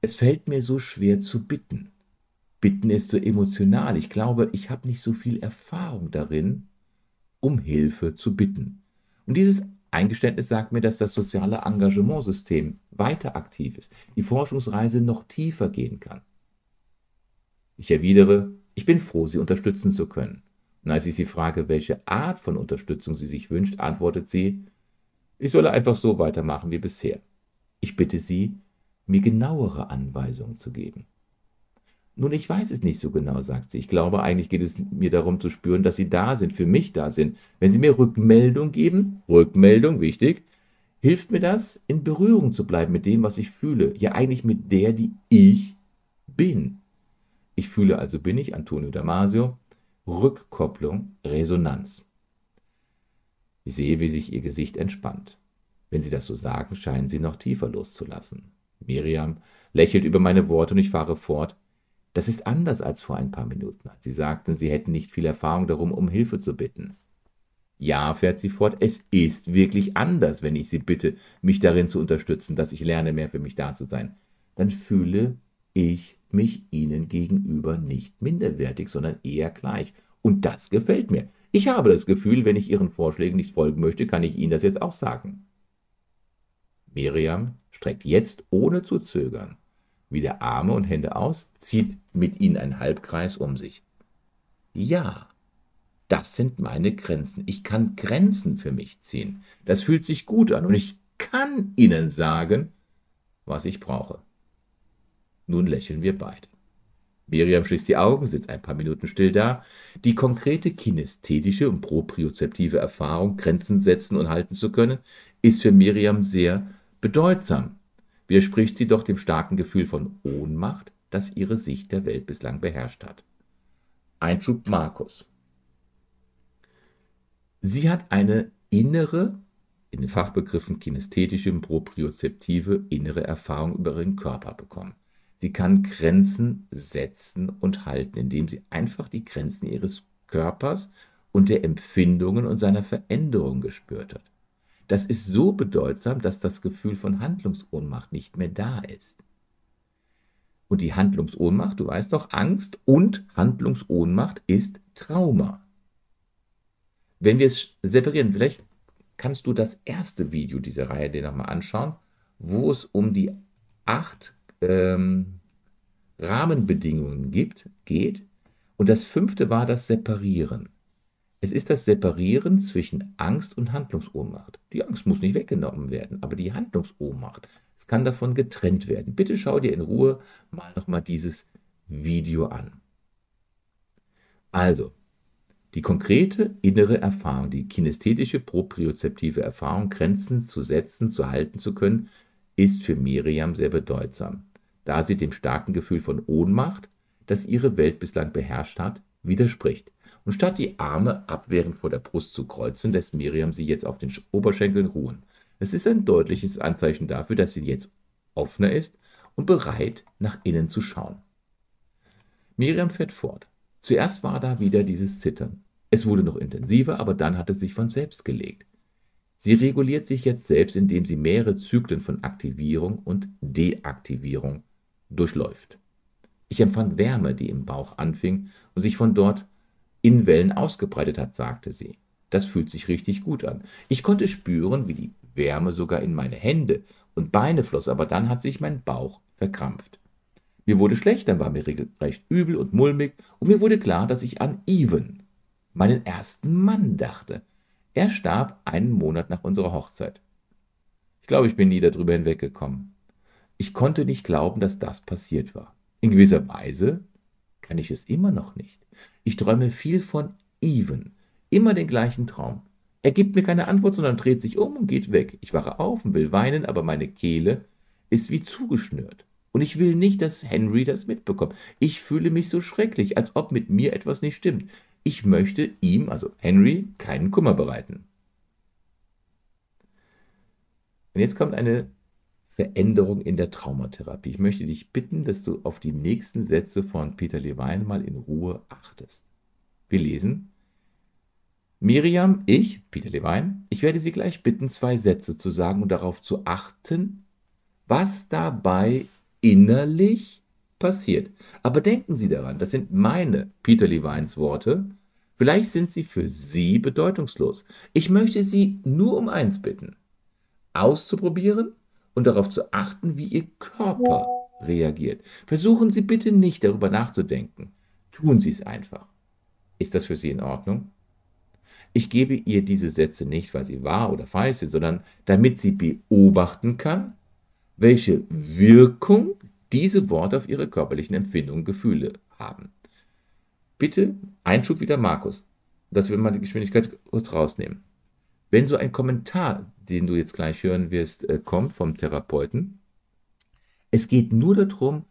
Es fällt mir so schwer zu bitten. Bitten ist so emotional. Ich glaube, ich habe nicht so viel Erfahrung darin, um Hilfe zu bitten. Und dieses Eingeständnis sagt mir, dass das soziale Engagementsystem weiter aktiv ist, die Forschungsreise noch tiefer gehen kann. Ich erwidere, ich bin froh, Sie unterstützen zu können. Und als ich sie frage, welche Art von Unterstützung sie sich wünscht, antwortet sie, ich solle einfach so weitermachen wie bisher. Ich bitte Sie, mir genauere Anweisungen zu geben. Nun, ich weiß es nicht so genau, sagt sie. Ich glaube, eigentlich geht es mir darum zu spüren, dass Sie da sind, für mich da sind. Wenn Sie mir Rückmeldung geben, Rückmeldung, wichtig, hilft mir das, in Berührung zu bleiben mit dem, was ich fühle. Ja, eigentlich mit der, die ich bin. Ich fühle also bin ich, Antonio Damasio, Rückkopplung, Resonanz. Ich sehe, wie sich ihr Gesicht entspannt. Wenn Sie das so sagen, scheinen Sie noch tiefer loszulassen. Miriam lächelt über meine Worte und ich fahre fort. Das ist anders als vor ein paar Minuten, als Sie sagten, Sie hätten nicht viel Erfahrung darum, um Hilfe zu bitten. Ja, fährt sie fort, es ist wirklich anders, wenn ich Sie bitte, mich darin zu unterstützen, dass ich lerne, mehr für mich da zu sein. Dann fühle ich mich Ihnen gegenüber nicht minderwertig, sondern eher gleich. Und das gefällt mir. Ich habe das Gefühl, wenn ich Ihren Vorschlägen nicht folgen möchte, kann ich Ihnen das jetzt auch sagen. Miriam streckt jetzt ohne zu zögern wieder Arme und Hände aus, zieht mit ihnen einen Halbkreis um sich. Ja, das sind meine Grenzen. Ich kann Grenzen für mich ziehen. Das fühlt sich gut an und ich kann Ihnen sagen, was ich brauche. Nun lächeln wir beide. Miriam schließt die Augen, sitzt ein paar Minuten still da. Die konkrete kinästhetische und propriozeptive Erfahrung, Grenzen setzen und halten zu können, ist für Miriam sehr bedeutsam widerspricht sie doch dem starken Gefühl von Ohnmacht, das ihre Sicht der Welt bislang beherrscht hat. Einschub Markus. Sie hat eine innere, in den Fachbegriffen kinästhetische propriozeptive innere Erfahrung über ihren Körper bekommen. Sie kann Grenzen setzen und halten, indem sie einfach die Grenzen ihres Körpers und der Empfindungen und seiner Veränderung gespürt hat. Das ist so bedeutsam, dass das Gefühl von Handlungsohnmacht nicht mehr da ist. Und die Handlungsohnmacht, du weißt doch, Angst und Handlungsohnmacht ist Trauma. Wenn wir es separieren, vielleicht kannst du das erste Video dieser Reihe dir nochmal anschauen, wo es um die acht ähm, Rahmenbedingungen gibt, geht. Und das fünfte war das Separieren. Es ist das Separieren zwischen Angst und Handlungsohnmacht. Die Angst muss nicht weggenommen werden, aber die Handlungsohnmacht, es kann davon getrennt werden. Bitte schau dir in Ruhe mal nochmal dieses Video an. Also, die konkrete innere Erfahrung, die kinästhetische propriozeptive Erfahrung, Grenzen zu setzen, zu halten zu können, ist für Miriam sehr bedeutsam, da sie dem starken Gefühl von Ohnmacht, das ihre Welt bislang beherrscht hat, widerspricht. Und statt die Arme abwehrend vor der Brust zu kreuzen, lässt Miriam sie jetzt auf den Oberschenkeln ruhen. Es ist ein deutliches Anzeichen dafür, dass sie jetzt offener ist und bereit, nach innen zu schauen. Miriam fährt fort. Zuerst war da wieder dieses Zittern. Es wurde noch intensiver, aber dann hat es sich von selbst gelegt. Sie reguliert sich jetzt selbst, indem sie mehrere Zyklen von Aktivierung und Deaktivierung durchläuft. Ich empfand Wärme, die im Bauch anfing und sich von dort in Wellen ausgebreitet hat, sagte sie. Das fühlt sich richtig gut an. Ich konnte spüren, wie die Wärme sogar in meine Hände und Beine floss, aber dann hat sich mein Bauch verkrampft. Mir wurde schlecht, dann war mir regelrecht übel und mulmig und mir wurde klar, dass ich an Even, meinen ersten Mann, dachte. Er starb einen Monat nach unserer Hochzeit. Ich glaube, ich bin nie darüber hinweggekommen. Ich konnte nicht glauben, dass das passiert war. In gewisser Weise kann ich es immer noch nicht. Ich träume viel von Even, immer den gleichen Traum. Er gibt mir keine Antwort, sondern dreht sich um und geht weg. Ich wache auf und will weinen, aber meine Kehle ist wie zugeschnürt. Und ich will nicht, dass Henry das mitbekommt. Ich fühle mich so schrecklich, als ob mit mir etwas nicht stimmt. Ich möchte ihm, also Henry, keinen Kummer bereiten. Und jetzt kommt eine Veränderung in der Traumatherapie. Ich möchte dich bitten, dass du auf die nächsten Sätze von Peter Levine mal in Ruhe achtest. Wir lesen. Miriam, ich, Peter Levine, ich werde Sie gleich bitten, zwei Sätze zu sagen und darauf zu achten, was dabei innerlich passiert. Aber denken Sie daran, das sind meine Peter Levines Worte. Vielleicht sind sie für Sie bedeutungslos. Ich möchte Sie nur um eins bitten, auszuprobieren und darauf zu achten, wie Ihr Körper reagiert. Versuchen Sie bitte nicht darüber nachzudenken. Tun Sie es einfach. Ist das für Sie in Ordnung? Ich gebe ihr diese Sätze nicht, weil sie wahr oder falsch sind, sondern damit sie beobachten kann, welche Wirkung diese Worte auf ihre körperlichen Empfindungen Gefühle haben. Bitte Einschub wieder Markus, dass wir mal die Geschwindigkeit kurz rausnehmen. Wenn so ein Kommentar, den du jetzt gleich hören wirst, äh, kommt vom Therapeuten, es geht nur darum,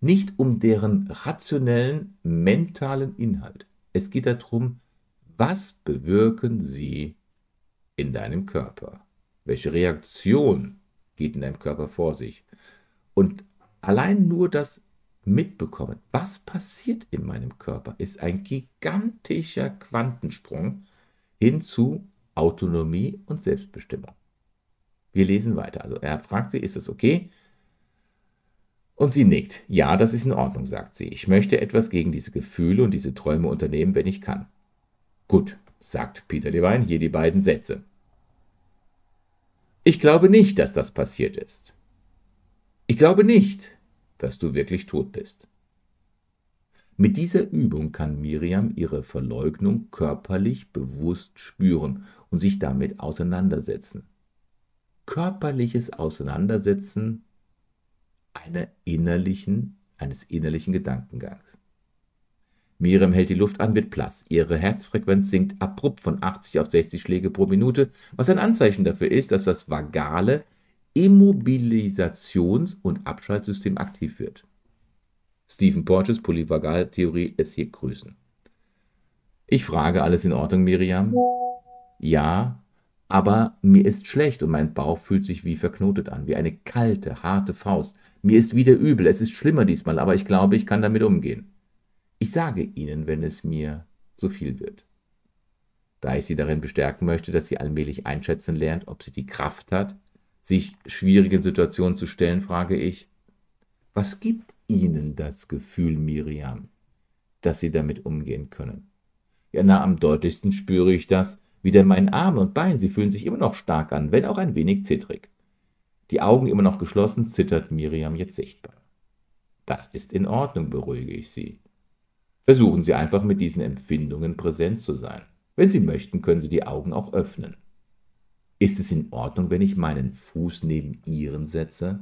nicht um deren rationellen, mentalen Inhalt. Es geht darum, was bewirken sie in deinem Körper? Welche Reaktion geht in deinem Körper vor sich? Und allein nur das Mitbekommen, was passiert in meinem Körper, ist ein gigantischer Quantensprung hin zu Autonomie und Selbstbestimmung. Wir lesen weiter. Also er fragt sie, ist es okay? Und sie nickt. Ja, das ist in Ordnung, sagt sie. Ich möchte etwas gegen diese Gefühle und diese Träume unternehmen, wenn ich kann. Gut, sagt Peter Levine hier die beiden Sätze. Ich glaube nicht, dass das passiert ist. Ich glaube nicht, dass du wirklich tot bist. Mit dieser Übung kann Miriam ihre Verleugnung körperlich bewusst spüren und sich damit auseinandersetzen. Körperliches Auseinandersetzen einer innerlichen, eines innerlichen Gedankengangs. Miriam hält die Luft an, wird blass. Ihre Herzfrequenz sinkt abrupt von 80 auf 60 Schläge pro Minute, was ein Anzeichen dafür ist, dass das vagale Immobilisations- und Abschaltsystem aktiv wird. Stephen Porges Polyvagaltheorie lässt hier grüßen. Ich frage, alles in Ordnung, Miriam? Ja, aber mir ist schlecht und mein Bauch fühlt sich wie verknotet an, wie eine kalte, harte Faust. Mir ist wieder übel, es ist schlimmer diesmal, aber ich glaube, ich kann damit umgehen. Ich sage Ihnen, wenn es mir zu viel wird. Da ich Sie darin bestärken möchte, dass sie allmählich einschätzen lernt, ob sie die Kraft hat, sich schwierigen Situationen zu stellen, frage ich, was gibt Ihnen das Gefühl, Miriam, dass Sie damit umgehen können? Ja, na, am deutlichsten spüre ich das wieder in meinen Armen und Beinen. Sie fühlen sich immer noch stark an, wenn auch ein wenig zittrig. Die Augen immer noch geschlossen, zittert Miriam jetzt sichtbar. Das ist in Ordnung, beruhige ich sie. Versuchen Sie einfach mit diesen Empfindungen präsent zu sein. Wenn Sie möchten, können Sie die Augen auch öffnen. Ist es in Ordnung, wenn ich meinen Fuß neben Ihren setze?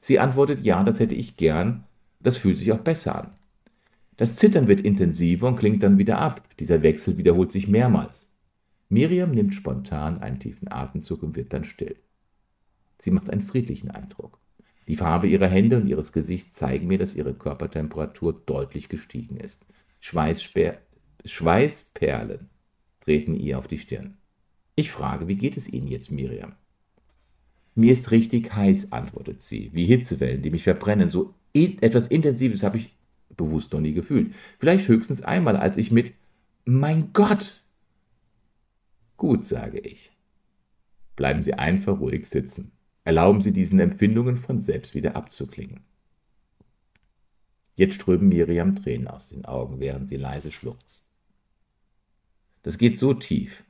Sie antwortet, ja, das hätte ich gern. Das fühlt sich auch besser an. Das Zittern wird intensiver und klingt dann wieder ab. Dieser Wechsel wiederholt sich mehrmals. Miriam nimmt spontan einen tiefen Atemzug und wird dann still. Sie macht einen friedlichen Eindruck. Die Farbe ihrer Hände und ihres Gesichts zeigen mir, dass ihre Körpertemperatur deutlich gestiegen ist. Schweißperlen treten ihr auf die Stirn. Ich frage, wie geht es Ihnen jetzt, Miriam? Mir ist richtig heiß, antwortet sie, wie Hitzewellen, die mich verbrennen. So etwas Intensives habe ich bewusst noch nie gefühlt. Vielleicht höchstens einmal, als ich mit Mein Gott! Gut, sage ich. Bleiben Sie einfach ruhig sitzen. Erlauben Sie diesen Empfindungen von selbst wieder abzuklingen. Jetzt strömen Miriam Tränen aus den Augen, während sie leise schluchzt. Das geht so tief.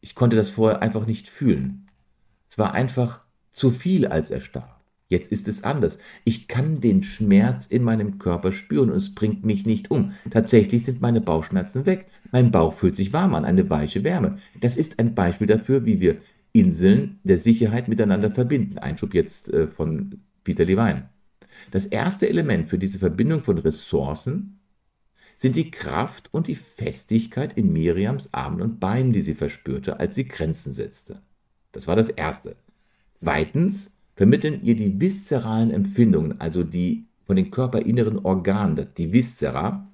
Ich konnte das vorher einfach nicht fühlen. Es war einfach zu viel, als er starb. Jetzt ist es anders. Ich kann den Schmerz in meinem Körper spüren und es bringt mich nicht um. Tatsächlich sind meine Bauchschmerzen weg. Mein Bauch fühlt sich warm an, eine weiche Wärme. Das ist ein Beispiel dafür, wie wir Inseln der Sicherheit miteinander verbinden. Einschub jetzt äh, von Peter Levine. Das erste Element für diese Verbindung von Ressourcen sind die Kraft und die Festigkeit in Miriams Armen und Beinen, die sie verspürte, als sie Grenzen setzte. Das war das Erste. Zweitens vermitteln ihr die viszeralen Empfindungen, also die von den körperinneren Organen, die Viszera.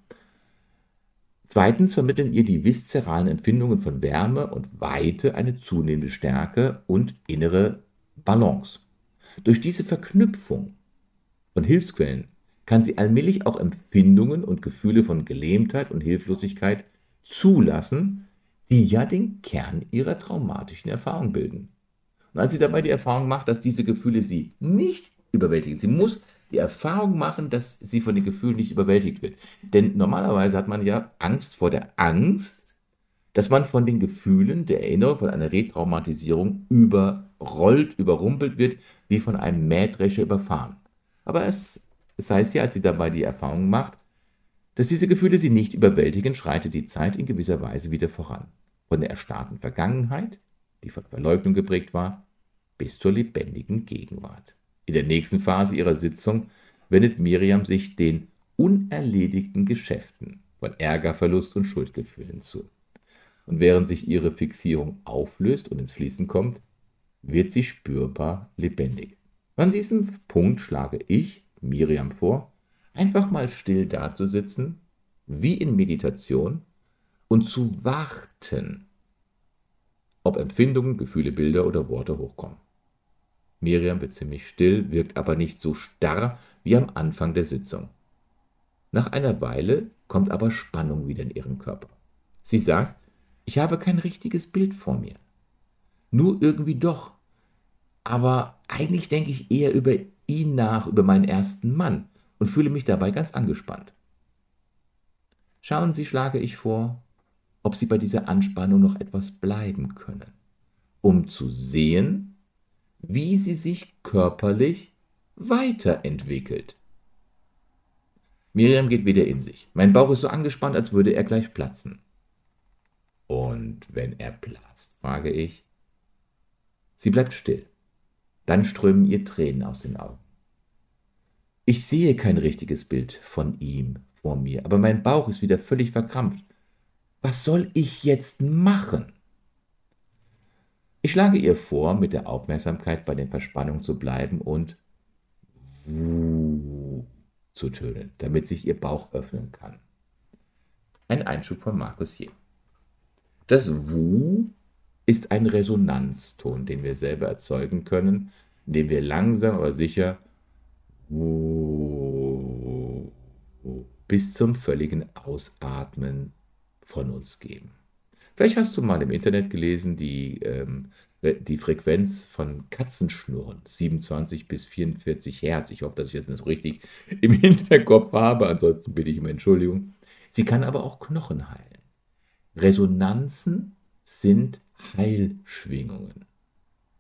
Zweitens vermitteln ihr die viszeralen Empfindungen von Wärme und Weite eine zunehmende Stärke und innere Balance. Durch diese Verknüpfung von Hilfsquellen kann sie allmählich auch Empfindungen und Gefühle von Gelähmtheit und Hilflosigkeit zulassen, die ja den Kern ihrer traumatischen Erfahrung bilden. Und als sie dabei die Erfahrung macht, dass diese Gefühle sie nicht überwältigen, sie muss die Erfahrung machen, dass sie von den Gefühlen nicht überwältigt wird. Denn normalerweise hat man ja Angst vor der Angst, dass man von den Gefühlen der Erinnerung, von einer Retraumatisierung überrollt, überrumpelt wird, wie von einem Mähdrescher überfahren. Aber es, es heißt ja, als sie dabei die Erfahrung macht, dass diese Gefühle sie nicht überwältigen, schreitet die Zeit in gewisser Weise wieder voran. Von der erstarrten Vergangenheit die von Verleugnung geprägt war, bis zur lebendigen Gegenwart. In der nächsten Phase ihrer Sitzung wendet Miriam sich den unerledigten Geschäften von Ärger, Verlust und Schuldgefühlen zu. Und während sich ihre Fixierung auflöst und ins Fließen kommt, wird sie spürbar lebendig. An diesem Punkt schlage ich Miriam vor, einfach mal still dazusitzen, wie in Meditation, und zu warten, ob Empfindungen, Gefühle, Bilder oder Worte hochkommen. Miriam wird ziemlich still, wirkt aber nicht so starr wie am Anfang der Sitzung. Nach einer Weile kommt aber Spannung wieder in ihren Körper. Sie sagt, ich habe kein richtiges Bild vor mir. Nur irgendwie doch. Aber eigentlich denke ich eher über ihn nach, über meinen ersten Mann und fühle mich dabei ganz angespannt. Schauen Sie, schlage ich vor, ob sie bei dieser Anspannung noch etwas bleiben können, um zu sehen, wie sie sich körperlich weiterentwickelt. Miriam geht wieder in sich. Mein Bauch ist so angespannt, als würde er gleich platzen. Und wenn er platzt, frage ich. Sie bleibt still. Dann strömen ihr Tränen aus den Augen. Ich sehe kein richtiges Bild von ihm vor mir, aber mein Bauch ist wieder völlig verkrampft was soll ich jetzt machen? Ich schlage ihr vor, mit der Aufmerksamkeit bei den Verspannungen zu bleiben und zu tönen, damit sich ihr Bauch öffnen kann. Ein Einschub von Markus hier. Das Wuh ist ein Resonanzton, den wir selber erzeugen können, indem wir langsam aber sicher bis zum völligen Ausatmen von uns geben. Vielleicht hast du mal im Internet gelesen, die, ähm, die Frequenz von Katzenschnurren, 27 bis 44 Hertz. Ich hoffe, dass ich das nicht so richtig im Hinterkopf habe, ansonsten bitte ich um Entschuldigung. Sie kann aber auch Knochen heilen. Resonanzen sind Heilschwingungen.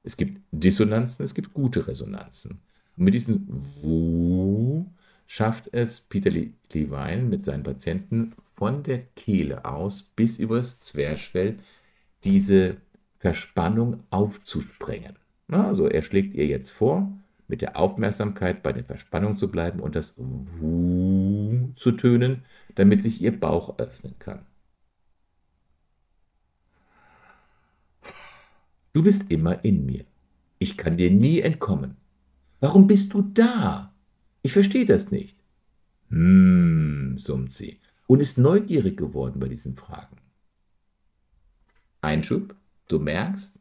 Es gibt Dissonanzen, es gibt gute Resonanzen. Und mit diesem Wu schafft es Peter Levine mit seinen Patienten von der Kehle aus bis übers Zwerchfell diese Verspannung aufzusprengen. Also er schlägt ihr jetzt vor, mit der Aufmerksamkeit bei der Verspannung zu bleiben und das Wuh zu tönen, damit sich ihr Bauch öffnen kann. Du bist immer in mir. Ich kann dir nie entkommen. Warum bist du da? Ich verstehe das nicht. Hm, summt sie und ist neugierig geworden bei diesen Fragen. Einschub, du merkst,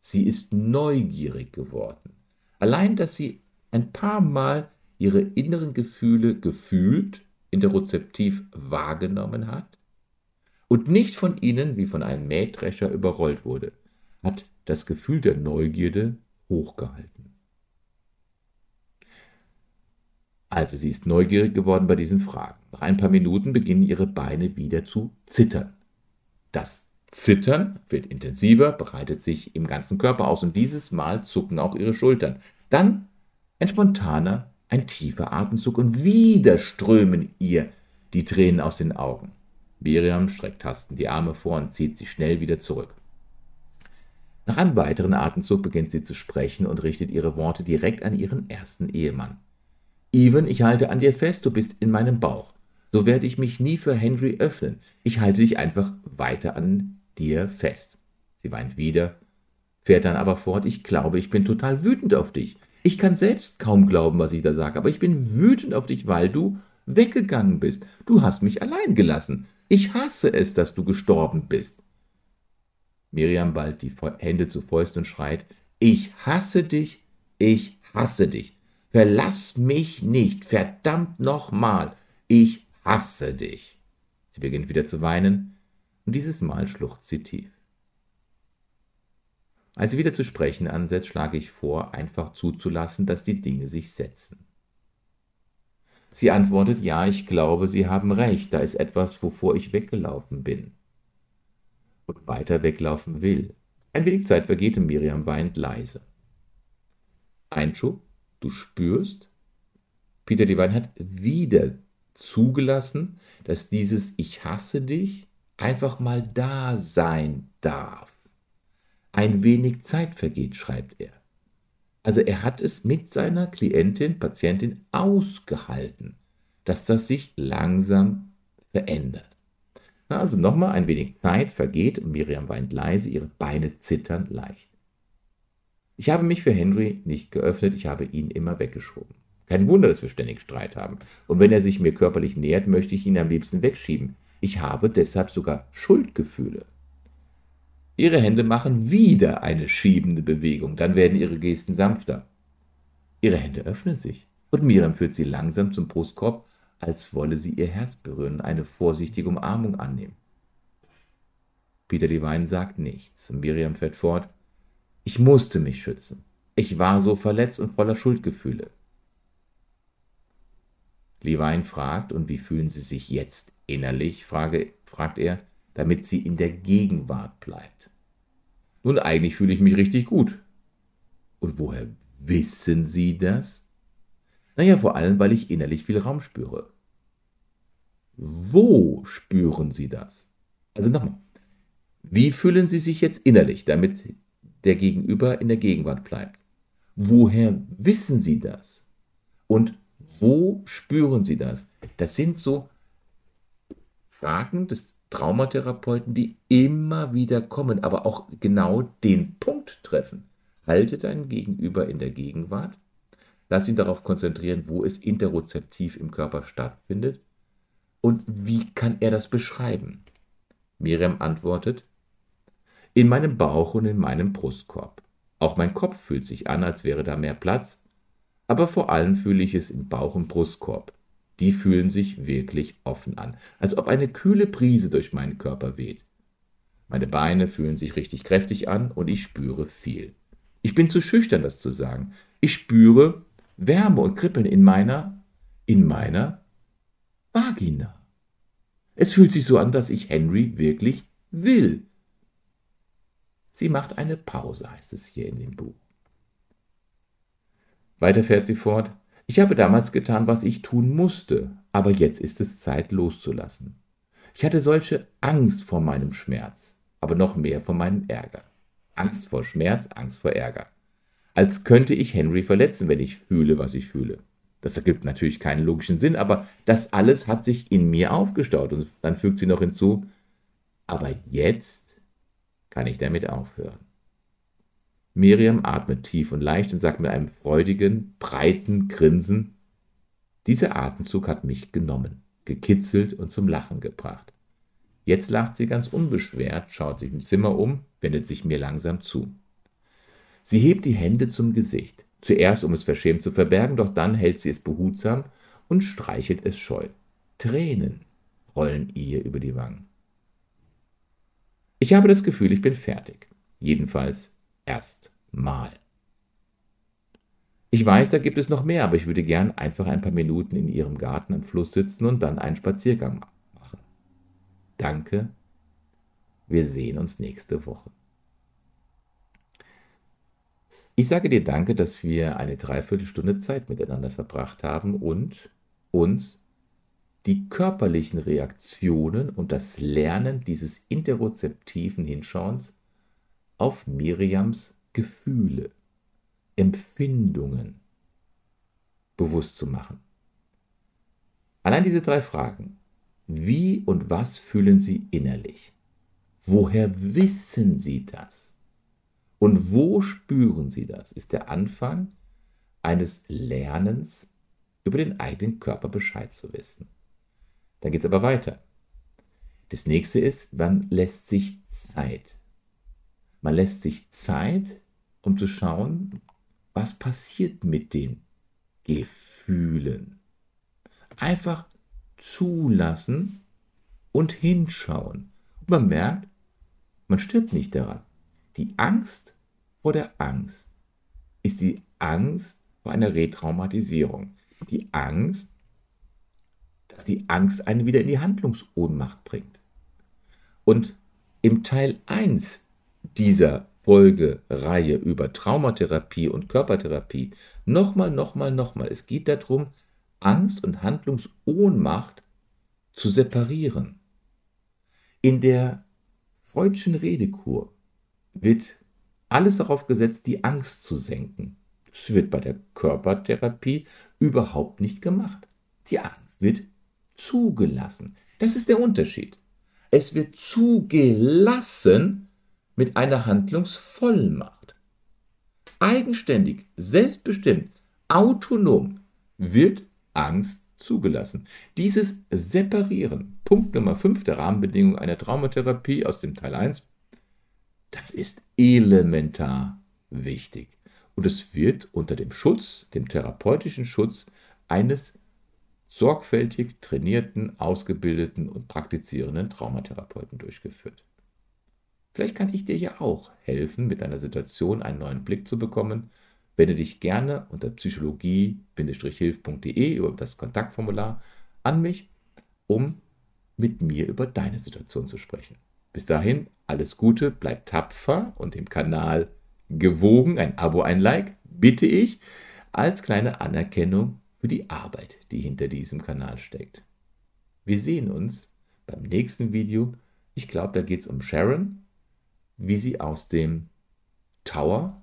sie ist neugierig geworden. Allein, dass sie ein paar Mal ihre inneren Gefühle gefühlt, interozeptiv wahrgenommen hat und nicht von ihnen wie von einem Mähdrescher überrollt wurde, hat das Gefühl der Neugierde hochgehalten. Also sie ist neugierig geworden bei diesen Fragen. Nach ein paar Minuten beginnen ihre Beine wieder zu zittern. Das Zittern wird intensiver, breitet sich im ganzen Körper aus und dieses Mal zucken auch ihre Schultern. Dann ein spontaner, ein tiefer Atemzug und wieder strömen ihr die Tränen aus den Augen. Miriam streckt hastend die Arme vor und zieht sich schnell wieder zurück. Nach einem weiteren Atemzug beginnt sie zu sprechen und richtet ihre Worte direkt an ihren ersten Ehemann. Even, ich halte an dir fest, du bist in meinem Bauch. So werde ich mich nie für Henry öffnen. Ich halte dich einfach weiter an dir fest. Sie weint wieder, fährt dann aber fort, ich glaube, ich bin total wütend auf dich. Ich kann selbst kaum glauben, was ich da sage, aber ich bin wütend auf dich, weil du weggegangen bist. Du hast mich allein gelassen. Ich hasse es, dass du gestorben bist. Miriam ballt die Hände zu Fäusten und schreit, ich hasse dich, ich hasse dich. Verlass mich nicht, verdammt nochmal, ich hasse dich. Sie beginnt wieder zu weinen, und dieses Mal schluchzt sie tief. Als sie wieder zu sprechen ansetzt, schlage ich vor, einfach zuzulassen, dass die Dinge sich setzen. Sie antwortet, ja, ich glaube, Sie haben recht, da ist etwas, wovor ich weggelaufen bin und weiter weglaufen will. Ein wenig Zeit vergeht und Miriam weint leise. Einschub, du spürst, Peter Divine hat wieder zugelassen, dass dieses Ich hasse dich einfach mal da sein darf. Ein wenig Zeit vergeht, schreibt er. Also er hat es mit seiner Klientin, Patientin ausgehalten, dass das sich langsam verändert. Also nochmal ein wenig Zeit vergeht und Miriam weint leise, ihre Beine zittern leicht. Ich habe mich für Henry nicht geöffnet, ich habe ihn immer weggeschoben. Kein Wunder, dass wir ständig Streit haben. Und wenn er sich mir körperlich nähert, möchte ich ihn am liebsten wegschieben. Ich habe deshalb sogar Schuldgefühle. Ihre Hände machen wieder eine schiebende Bewegung, dann werden ihre Gesten sanfter. Ihre Hände öffnen sich und Miriam führt sie langsam zum Brustkorb, als wolle sie ihr Herz berühren, eine vorsichtige Umarmung annehmen. Peter Levine sagt nichts und Miriam fährt fort. Ich musste mich schützen. Ich war so verletzt und voller Schuldgefühle. Levine fragt, und wie fühlen Sie sich jetzt innerlich, frage, fragt er, damit sie in der Gegenwart bleibt. Nun, eigentlich fühle ich mich richtig gut. Und woher wissen Sie das? Naja, vor allem, weil ich innerlich viel Raum spüre. Wo spüren Sie das? Also nochmal, wie fühlen Sie sich jetzt innerlich, damit der Gegenüber in der Gegenwart bleibt? Woher wissen Sie das? Und wo spüren Sie das? Das sind so Fragen des Traumatherapeuten, die immer wieder kommen, aber auch genau den Punkt treffen. Halte deinen Gegenüber in der Gegenwart, lass ihn darauf konzentrieren, wo es interozeptiv im Körper stattfindet und wie kann er das beschreiben. Miriam antwortet, in meinem Bauch und in meinem Brustkorb. Auch mein Kopf fühlt sich an, als wäre da mehr Platz, aber vor allem fühle ich es im Bauch und Brustkorb. Die fühlen sich wirklich offen an, als ob eine kühle Brise durch meinen Körper weht. Meine Beine fühlen sich richtig kräftig an und ich spüre viel. Ich bin zu schüchtern, das zu sagen. Ich spüre Wärme und Kribbeln in meiner, in meiner Vagina. Es fühlt sich so an, dass ich Henry wirklich will. Sie macht eine Pause, heißt es hier in dem Buch. Weiter fährt sie fort. Ich habe damals getan, was ich tun musste, aber jetzt ist es Zeit loszulassen. Ich hatte solche Angst vor meinem Schmerz, aber noch mehr vor meinem Ärger. Angst vor Schmerz, Angst vor Ärger. Als könnte ich Henry verletzen, wenn ich fühle, was ich fühle. Das ergibt natürlich keinen logischen Sinn, aber das alles hat sich in mir aufgestaut. Und dann fügt sie noch hinzu, aber jetzt kann ich damit aufhören. Miriam atmet tief und leicht und sagt mit einem freudigen, breiten Grinsen, dieser Atemzug hat mich genommen, gekitzelt und zum Lachen gebracht. Jetzt lacht sie ganz unbeschwert, schaut sich im Zimmer um, wendet sich mir langsam zu. Sie hebt die Hände zum Gesicht, zuerst um es verschämt zu verbergen, doch dann hält sie es behutsam und streichelt es scheu. Tränen rollen ihr über die Wangen. Ich habe das Gefühl, ich bin fertig. Jedenfalls erst mal. Ich weiß, da gibt es noch mehr, aber ich würde gern einfach ein paar Minuten in Ihrem Garten am Fluss sitzen und dann einen Spaziergang machen. Danke, Wir sehen uns nächste Woche. Ich sage dir danke, dass wir eine Dreiviertelstunde Zeit miteinander verbracht haben und uns die körperlichen Reaktionen und das Lernen dieses interozeptiven Hinschauens auf Miriams Gefühle, Empfindungen bewusst zu machen. Allein diese drei Fragen. Wie und was fühlen Sie innerlich? Woher wissen Sie das? Und wo spüren Sie das? Ist der Anfang eines Lernens über den eigenen Körper Bescheid zu wissen. Dann geht es aber weiter. Das nächste ist, man lässt sich Zeit. Man lässt sich Zeit, um zu schauen, was passiert mit den Gefühlen. Einfach zulassen und hinschauen. Und man merkt, man stirbt nicht daran. Die Angst vor der Angst ist die Angst vor einer Retraumatisierung. Die Angst, dass die Angst einen wieder in die Handlungsohnmacht bringt. Und im Teil 1 dieser Folgereihe über Traumatherapie und Körpertherapie nochmal, nochmal, nochmal. Es geht darum, Angst und Handlungsohnmacht zu separieren. In der Freudschen Redekur wird alles darauf gesetzt, die Angst zu senken. Das wird bei der Körpertherapie überhaupt nicht gemacht. Die Angst wird zugelassen. Das ist der Unterschied. Es wird zugelassen mit einer Handlungsvollmacht. Eigenständig, selbstbestimmt, autonom wird Angst zugelassen. Dieses Separieren, Punkt Nummer 5 der Rahmenbedingung einer Traumatherapie aus dem Teil 1, das ist elementar wichtig. Und es wird unter dem Schutz, dem therapeutischen Schutz eines sorgfältig trainierten, ausgebildeten und praktizierenden Traumatherapeuten durchgeführt. Vielleicht kann ich dir ja auch helfen, mit deiner Situation einen neuen Blick zu bekommen. Wende dich gerne unter psychologie-hilf.de über das Kontaktformular an mich, um mit mir über deine Situation zu sprechen. Bis dahin, alles Gute, bleib tapfer und dem Kanal gewogen. Ein Abo, ein Like, bitte ich, als kleine Anerkennung für die Arbeit, die hinter diesem Kanal steckt. Wir sehen uns beim nächsten Video. Ich glaube, da geht es um Sharon, wie sie aus dem Tower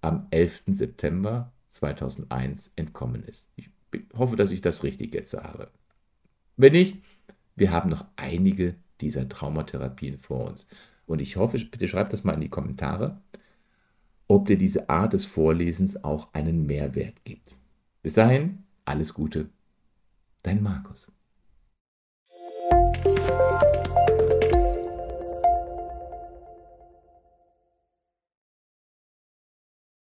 am 11. September 2001 entkommen ist. Ich hoffe, dass ich das richtig jetzt sage. Wenn nicht, wir haben noch einige dieser Traumatherapien vor uns. Und ich hoffe, bitte schreibt das mal in die Kommentare, ob dir diese Art des Vorlesens auch einen Mehrwert gibt. Bis dahin, alles Gute. Dein Markus.